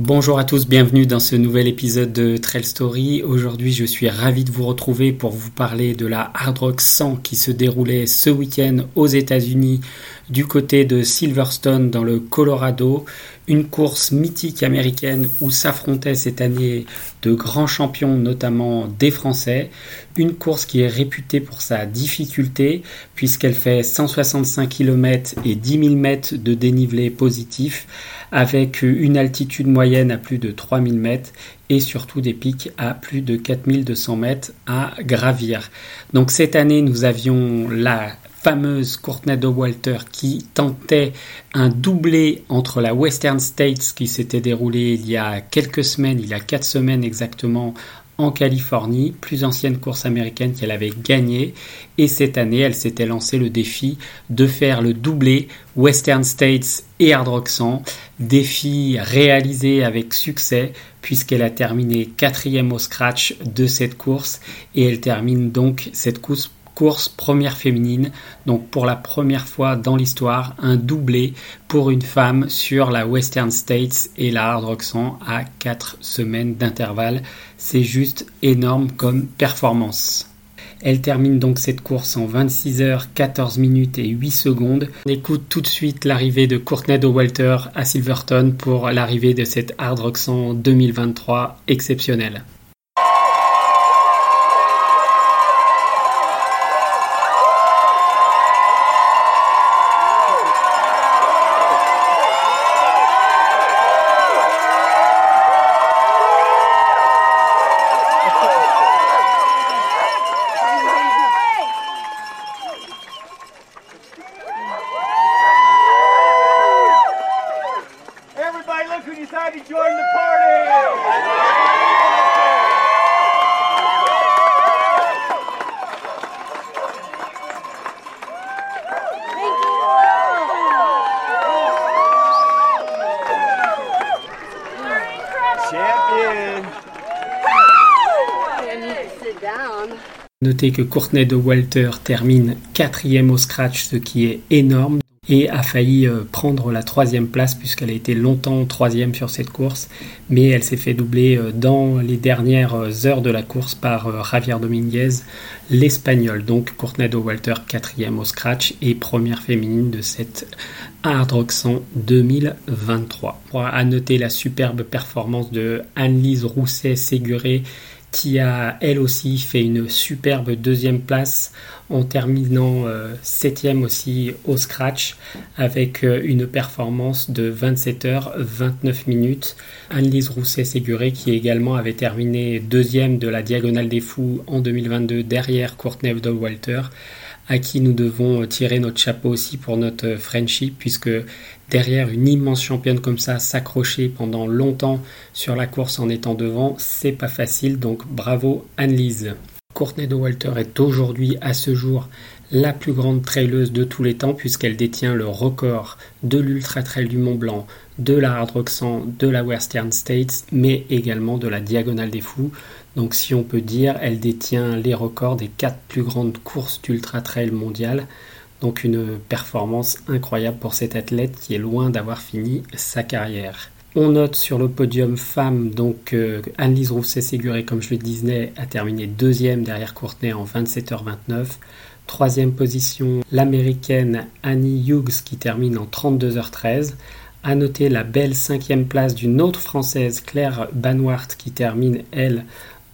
Bonjour à tous, bienvenue dans ce nouvel épisode de Trail Story. Aujourd'hui, je suis ravi de vous retrouver pour vous parler de la Hard Rock 100 qui se déroulait ce week-end aux États-Unis du côté de Silverstone dans le Colorado, une course mythique américaine où s'affrontaient cette année de grands champions, notamment des Français. Une course qui est réputée pour sa difficulté puisqu'elle fait 165 km et 10 000 mètres de dénivelé positif avec une altitude moyenne à plus de 3000 mètres et surtout des pics à plus de 4200 mètres à gravir. Donc cette année, nous avions la fameuse Courtney Walter qui tentait un doublé entre la Western States qui s'était déroulée il y a quelques semaines, il y a quatre semaines exactement en Californie, plus ancienne course américaine qu'elle avait gagnée. Et cette année, elle s'était lancé le défi de faire le doublé Western States et Hard Rock 100. Défi réalisé avec succès puisqu'elle a terminé quatrième au scratch de cette course et elle termine donc cette course course première féminine, donc pour la première fois dans l'histoire, un doublé pour une femme sur la Western States et la Hard Rock 100 à 4 semaines d'intervalle. C'est juste énorme comme performance. Elle termine donc cette course en 26 heures 14 minutes et 8 secondes. On écoute tout de suite l'arrivée de Courtney Walter à Silverton pour l'arrivée de cette Hard Rock 100 2023 exceptionnelle. Notez que Courtney de Walter termine quatrième au scratch, ce qui est énorme, et a failli euh, prendre la troisième place puisqu'elle a été longtemps troisième sur cette course, mais elle s'est fait doubler euh, dans les dernières euh, heures de la course par Javier Dominguez, l'espagnol. Donc Courtney de Walter quatrième au scratch et première féminine de cette Hard Rock 100 2023. À noter la superbe performance de Anne-Lise Rousset-Séguré qui a elle aussi fait une superbe deuxième place en terminant euh, septième aussi au scratch avec euh, une performance de 27 heures 29 minutes. Anne-Lise Rousset-Séguré qui également avait terminé deuxième de la Diagonale des Fous en 2022 derrière Courtney Walter à qui nous devons tirer notre chapeau aussi pour notre friendship, puisque derrière une immense championne comme ça, s'accrocher pendant longtemps sur la course en étant devant, c'est pas facile, donc bravo Anne-Lise. Courtney de Walter est aujourd'hui à ce jour la plus grande traileuse de tous les temps puisqu'elle détient le record de l'Ultra Trail du Mont Blanc, de la Hard Rock 100, de la Western States, mais également de la Diagonale des Fous. Donc si on peut dire, elle détient les records des quatre plus grandes courses d'Ultra Trail mondiales. Donc une performance incroyable pour cette athlète qui est loin d'avoir fini sa carrière. On note sur le podium femme, donc euh, Anne-Lise Rousset-Séguré, comme je le disais, a terminé deuxième derrière Courtenay en 27h29. Troisième position, l'américaine Annie Hughes qui termine en 32h13. À noter la belle cinquième place d'une autre française, Claire Banwart, qui termine, elle,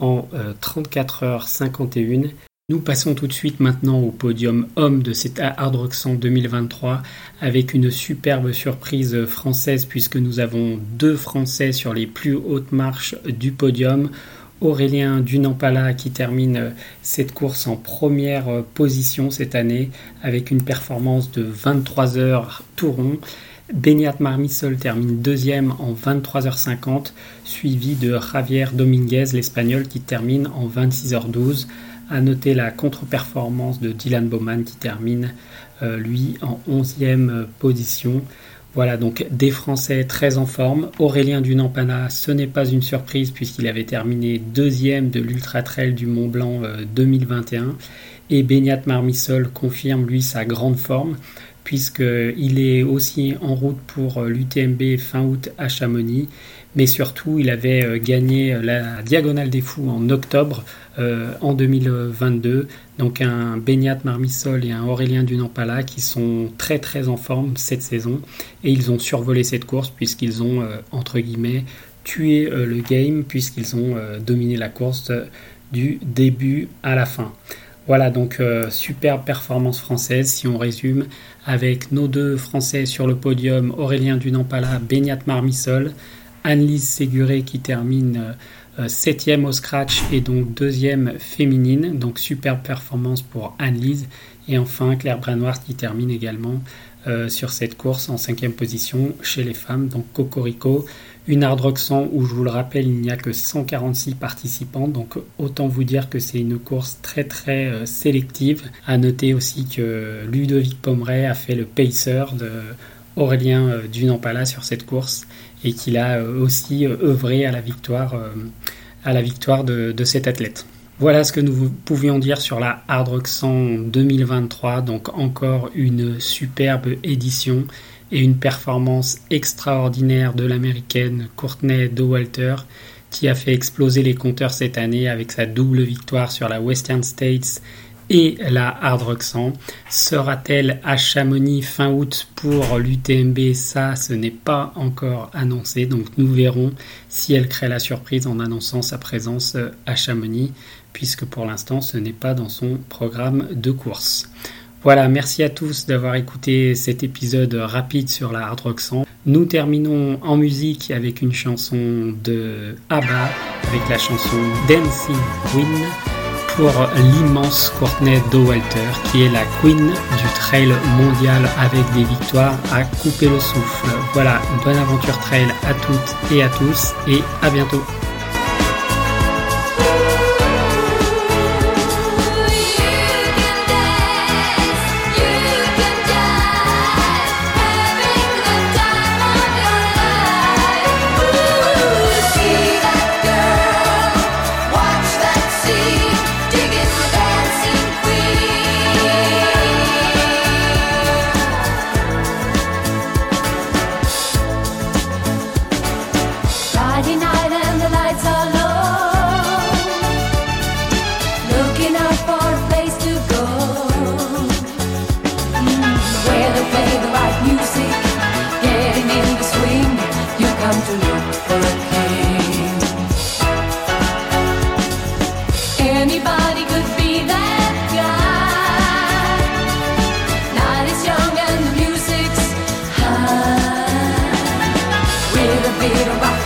en 34h51. Nous passons tout de suite maintenant au podium homme de cette Hard Rock 100 2023 avec une superbe surprise française puisque nous avons deux Français sur les plus hautes marches du podium. Aurélien Dunampala qui termine cette course en première position cette année avec une performance de 23 heures tout rond. Beniat Marmisol termine deuxième en 23h50, suivi de Javier Dominguez, l'espagnol, qui termine en 26h12. À noter la contre-performance de Dylan Bowman qui termine lui en 11e position. Voilà, donc des Français très en forme. Aurélien Dunampana, ce n'est pas une surprise puisqu'il avait terminé deuxième de l'Ultra Trail du Mont Blanc 2021. Et Beignat Marmissol confirme lui sa grande forme puisqu'il est aussi en route pour l'UTMB fin août à Chamonix. Mais surtout, il avait euh, gagné la Diagonale des Fous en octobre euh, en 2022. Donc un Beignat Marmissol et un Aurélien Dunampala qui sont très très en forme cette saison. Et ils ont survolé cette course puisqu'ils ont, euh, entre guillemets, tué le game puisqu'ils ont dominé la course du début à la fin. Voilà donc euh, superbe performance française si on résume avec nos deux Français sur le podium, Aurélien Dunampala, Beignat Marmissol, Anne-Lise Séguré qui termine 7 euh, au scratch et donc deuxième féminine, donc superbe performance pour Anne-Lise. Et enfin Claire Branoir qui termine également euh, sur cette course en cinquième position chez les femmes, donc Cocorico, une hard rock 100 où je vous le rappelle il n'y a que 146 participants. Donc autant vous dire que c'est une course très très euh, sélective. À noter aussi que Ludovic Pomeray a fait le pacer de Aurélien euh, Dunampala sur cette course et qu'il a euh, aussi œuvré à la victoire, de, de cet athlète. Voilà ce que nous pouvions dire sur la Hard Rock 100 2023, donc encore une superbe édition et une performance extraordinaire de l'américaine Courtney Dowalter qui a fait exploser les compteurs cette année avec sa double victoire sur la Western States et la Hard Rock 100. Sera-t-elle à Chamonix fin août pour l'UTMB Ça, ce n'est pas encore annoncé, donc nous verrons si elle crée la surprise en annonçant sa présence à Chamonix, puisque pour l'instant ce n'est pas dans son programme de course. Voilà, merci à tous d'avoir écouté cet épisode rapide sur la hard rock 100. Nous terminons en musique avec une chanson de ABBA, avec la chanson Dancing Queen l'immense Courtney Dowalter qui est la queen du trail mondial avec des victoires à couper le souffle. Voilà, bonne aventure trail à toutes et à tous et à bientôt. little rock.